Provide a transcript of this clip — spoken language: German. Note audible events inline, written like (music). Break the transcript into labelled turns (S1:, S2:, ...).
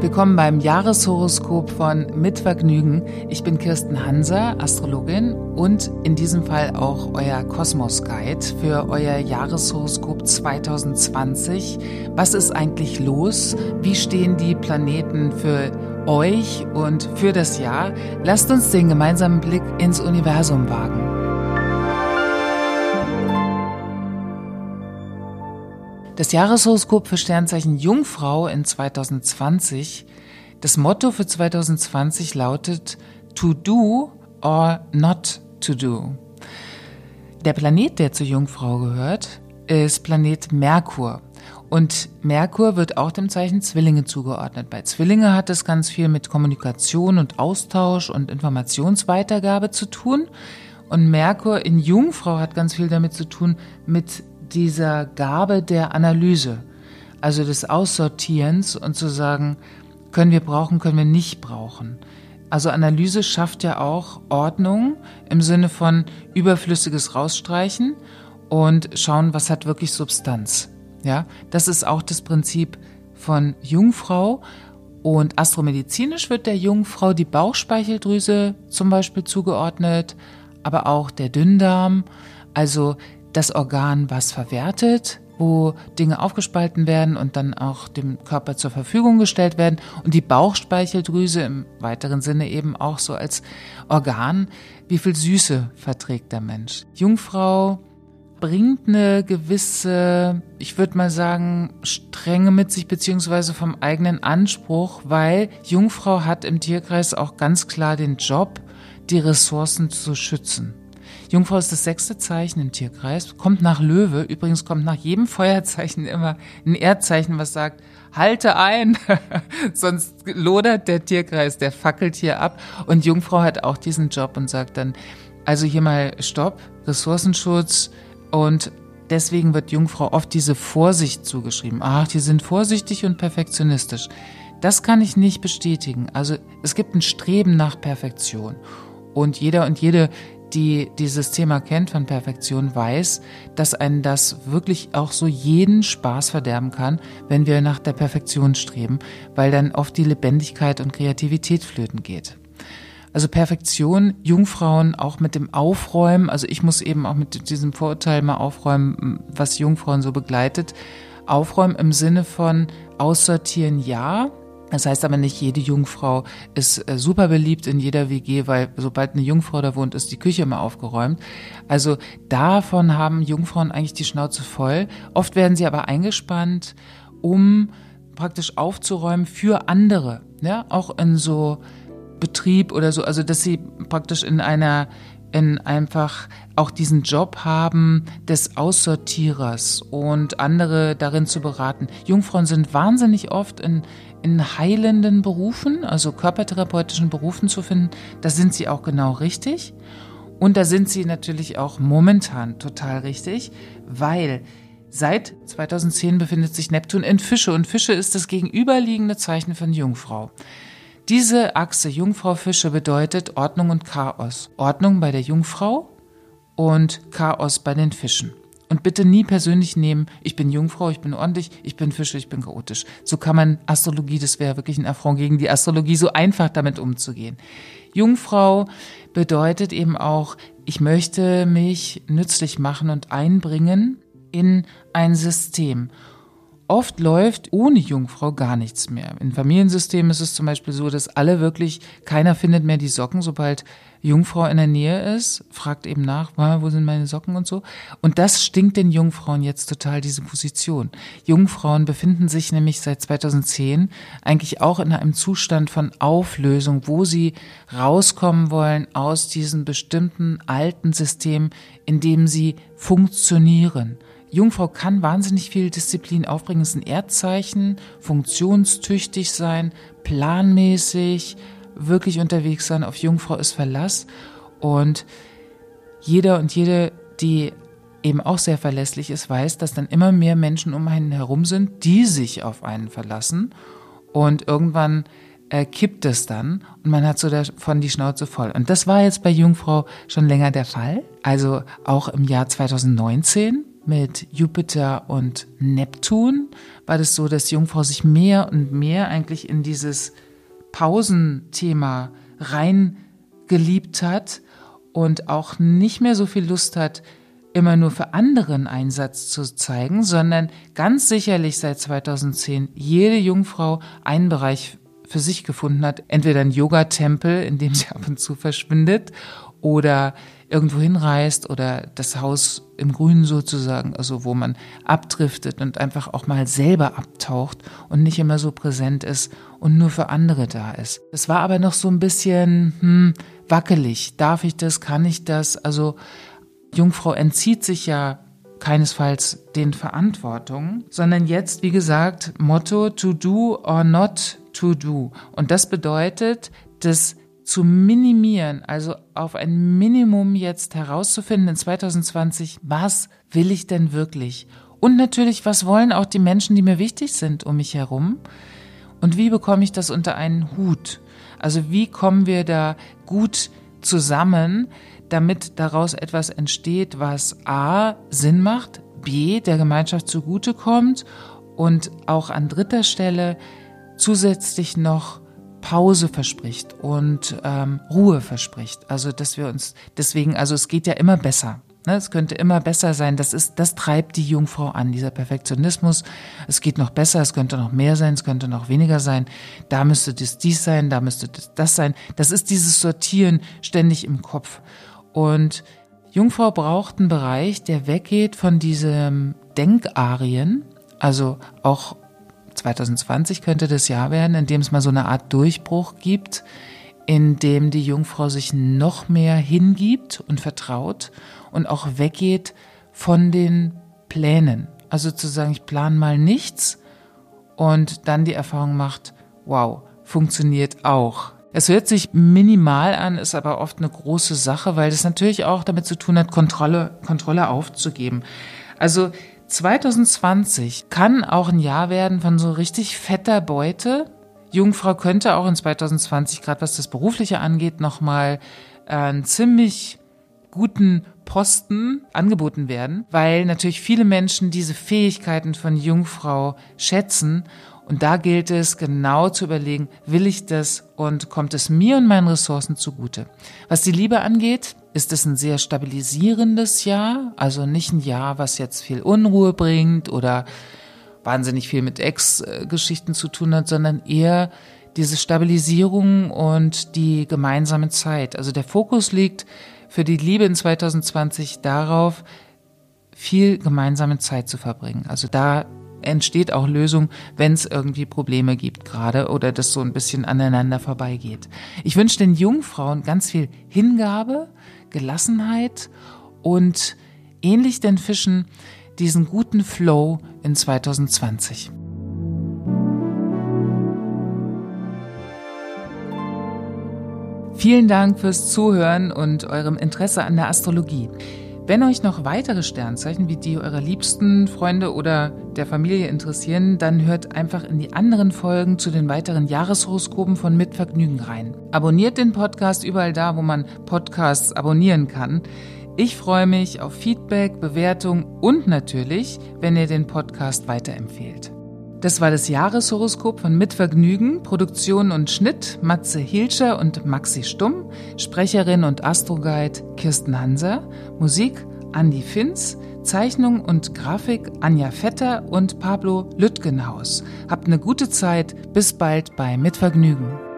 S1: Willkommen beim Jahreshoroskop von Mit Vergnügen. Ich bin Kirsten Hanser, Astrologin und in diesem Fall auch euer Kosmos Guide für euer Jahreshoroskop 2020. Was ist eigentlich los? Wie stehen die Planeten für euch und für das Jahr? Lasst uns den gemeinsamen Blick ins Universum wagen. Das Jahreshoroskop für Sternzeichen Jungfrau in 2020. Das Motto für 2020 lautet To do or not to do. Der Planet, der zur Jungfrau gehört, ist Planet Merkur. Und Merkur wird auch dem Zeichen Zwillinge zugeordnet. Bei Zwillinge hat es ganz viel mit Kommunikation und Austausch und Informationsweitergabe zu tun. Und Merkur in Jungfrau hat ganz viel damit zu tun mit dieser Gabe der Analyse, also des Aussortierens und zu sagen, können wir brauchen, können wir nicht brauchen. Also Analyse schafft ja auch Ordnung im Sinne von überflüssiges rausstreichen und schauen, was hat wirklich Substanz. Ja, das ist auch das Prinzip von Jungfrau. Und astromedizinisch wird der Jungfrau die Bauchspeicheldrüse zum Beispiel zugeordnet, aber auch der Dünndarm. Also das Organ, was verwertet, wo Dinge aufgespalten werden und dann auch dem Körper zur Verfügung gestellt werden und die Bauchspeicheldrüse im weiteren Sinne eben auch so als Organ, wie viel Süße verträgt der Mensch. Jungfrau bringt eine gewisse, ich würde mal sagen, Strenge mit sich, beziehungsweise vom eigenen Anspruch, weil Jungfrau hat im Tierkreis auch ganz klar den Job, die Ressourcen zu schützen. Jungfrau ist das sechste Zeichen im Tierkreis, kommt nach Löwe. Übrigens kommt nach jedem Feuerzeichen immer ein Erdzeichen, was sagt, halte ein, (laughs) sonst lodert der Tierkreis, der fackelt hier ab. Und Jungfrau hat auch diesen Job und sagt dann, also hier mal Stopp, Ressourcenschutz und deswegen wird Jungfrau oft diese Vorsicht zugeschrieben. Ach, die sind vorsichtig und perfektionistisch. Das kann ich nicht bestätigen. Also es gibt ein Streben nach Perfektion. Und jeder und jede, die dieses Thema kennt von Perfektion, weiß, dass einen das wirklich auch so jeden Spaß verderben kann, wenn wir nach der Perfektion streben, weil dann oft die Lebendigkeit und Kreativität flöten geht. Also Perfektion, Jungfrauen auch mit dem Aufräumen, also ich muss eben auch mit diesem Vorurteil mal aufräumen, was Jungfrauen so begleitet. Aufräumen im Sinne von aussortieren, ja, das heißt aber nicht, jede Jungfrau ist äh, super beliebt in jeder WG, weil sobald eine Jungfrau da wohnt, ist die Küche immer aufgeräumt. Also davon haben Jungfrauen eigentlich die Schnauze voll. Oft werden sie aber eingespannt, um praktisch aufzuräumen für andere. Ja, auch in so Betrieb oder so, also dass sie praktisch in einer in einfach auch diesen Job haben des Aussortierers und andere darin zu beraten. Jungfrauen sind wahnsinnig oft in, in heilenden Berufen, also körpertherapeutischen Berufen zu finden. Da sind sie auch genau richtig. Und da sind sie natürlich auch momentan total richtig, weil seit 2010 befindet sich Neptun in Fische und Fische ist das gegenüberliegende Zeichen von Jungfrau. Diese Achse Jungfrau-Fische bedeutet Ordnung und Chaos. Ordnung bei der Jungfrau und Chaos bei den Fischen. Und bitte nie persönlich nehmen, ich bin Jungfrau, ich bin ordentlich, ich bin Fische, ich bin chaotisch. So kann man Astrologie, das wäre wirklich ein Affront gegen die Astrologie, so einfach damit umzugehen. Jungfrau bedeutet eben auch, ich möchte mich nützlich machen und einbringen in ein System. Oft läuft ohne Jungfrau gar nichts mehr. In Familiensystemen ist es zum Beispiel so, dass alle wirklich, keiner findet mehr die Socken, sobald Jungfrau in der Nähe ist, fragt eben nach, wo sind meine Socken und so. Und das stinkt den Jungfrauen jetzt total, diese Position. Jungfrauen befinden sich nämlich seit 2010 eigentlich auch in einem Zustand von Auflösung, wo sie rauskommen wollen aus diesem bestimmten alten System, in dem sie funktionieren. Jungfrau kann wahnsinnig viel Disziplin aufbringen. Es ist ein Erdzeichen, funktionstüchtig sein, planmäßig, wirklich unterwegs sein. Auf Jungfrau ist Verlass. Und jeder und jede, die eben auch sehr verlässlich ist, weiß, dass dann immer mehr Menschen um einen herum sind, die sich auf einen verlassen. Und irgendwann äh, kippt es dann und man hat so davon die Schnauze voll. Und das war jetzt bei Jungfrau schon länger der Fall. Also auch im Jahr 2019 mit Jupiter und Neptun war das so, dass Jungfrau sich mehr und mehr eigentlich in dieses Pausenthema reingeliebt hat und auch nicht mehr so viel Lust hat, immer nur für anderen Einsatz zu zeigen, sondern ganz sicherlich seit 2010 jede Jungfrau einen Bereich für sich gefunden hat, entweder ein Yoga-Tempel, in dem sie ab und zu verschwindet, oder irgendwo hinreist oder das Haus im Grünen sozusagen, also wo man abdriftet und einfach auch mal selber abtaucht und nicht immer so präsent ist und nur für andere da ist. Das war aber noch so ein bisschen hm, wackelig. Darf ich das? Kann ich das? Also Jungfrau entzieht sich ja keinesfalls den Verantwortungen, sondern jetzt, wie gesagt, Motto to do or not to do. Und das bedeutet, das zu minimieren, also auf ein Minimum jetzt herauszufinden in 2020, was will ich denn wirklich? Und natürlich, was wollen auch die Menschen, die mir wichtig sind um mich herum? Und wie bekomme ich das unter einen Hut? Also wie kommen wir da gut zusammen, damit daraus etwas entsteht, was A Sinn macht, B der Gemeinschaft zugutekommt und auch an dritter Stelle zusätzlich noch Pause verspricht und ähm, Ruhe verspricht. Also dass wir uns deswegen, also es geht ja immer besser. Ne? Es könnte immer besser sein. Das ist, das treibt die Jungfrau an, dieser Perfektionismus. Es geht noch besser, es könnte noch mehr sein, es könnte noch weniger sein. Da müsste das dies sein, da müsste das das sein. Das ist dieses Sortieren ständig im Kopf. Und Jungfrau braucht einen Bereich, der weggeht von diesem Denkarien, also auch 2020 könnte das Jahr werden, in dem es mal so eine Art Durchbruch gibt, in dem die Jungfrau sich noch mehr hingibt und vertraut und auch weggeht von den Plänen. Also zu sagen, ich plane mal nichts und dann die Erfahrung macht, wow, funktioniert auch. Es hört sich minimal an, ist aber oft eine große Sache, weil das natürlich auch damit zu tun hat, Kontrolle, Kontrolle aufzugeben. Also 2020 kann auch ein Jahr werden von so richtig fetter Beute. Jungfrau könnte auch in 2020, gerade was das Berufliche angeht, nochmal äh, einen ziemlich guten Posten angeboten werden, weil natürlich viele Menschen diese Fähigkeiten von Jungfrau schätzen und da gilt es genau zu überlegen, will ich das und kommt es mir und meinen Ressourcen zugute. Was die Liebe angeht, ist es ein sehr stabilisierendes Jahr, also nicht ein Jahr, was jetzt viel Unruhe bringt oder wahnsinnig viel mit Ex-Geschichten zu tun hat, sondern eher diese Stabilisierung und die gemeinsame Zeit. Also der Fokus liegt für die Liebe in 2020 darauf, viel gemeinsame Zeit zu verbringen. Also da entsteht auch Lösung, wenn es irgendwie Probleme gibt gerade oder das so ein bisschen aneinander vorbeigeht. Ich wünsche den Jungfrauen ganz viel Hingabe, Gelassenheit und ähnlich den Fischen diesen guten Flow in 2020. Vielen Dank fürs Zuhören und eurem Interesse an der Astrologie. Wenn euch noch weitere Sternzeichen wie die eurer liebsten Freunde oder der Familie interessieren, dann hört einfach in die anderen Folgen zu den weiteren Jahreshoroskopen von Mitvergnügen rein. Abonniert den Podcast überall da, wo man Podcasts abonnieren kann. Ich freue mich auf Feedback, Bewertung und natürlich, wenn ihr den Podcast weiterempfehlt. Das war das Jahreshoroskop von Mitvergnügen, Produktion und Schnitt Matze Hilscher und Maxi Stumm, Sprecherin und Astroguide Kirsten Hanser, Musik Andy Finz, Zeichnung und Grafik Anja Vetter und Pablo Lüttgenhaus. Habt eine gute Zeit, bis bald bei Mitvergnügen.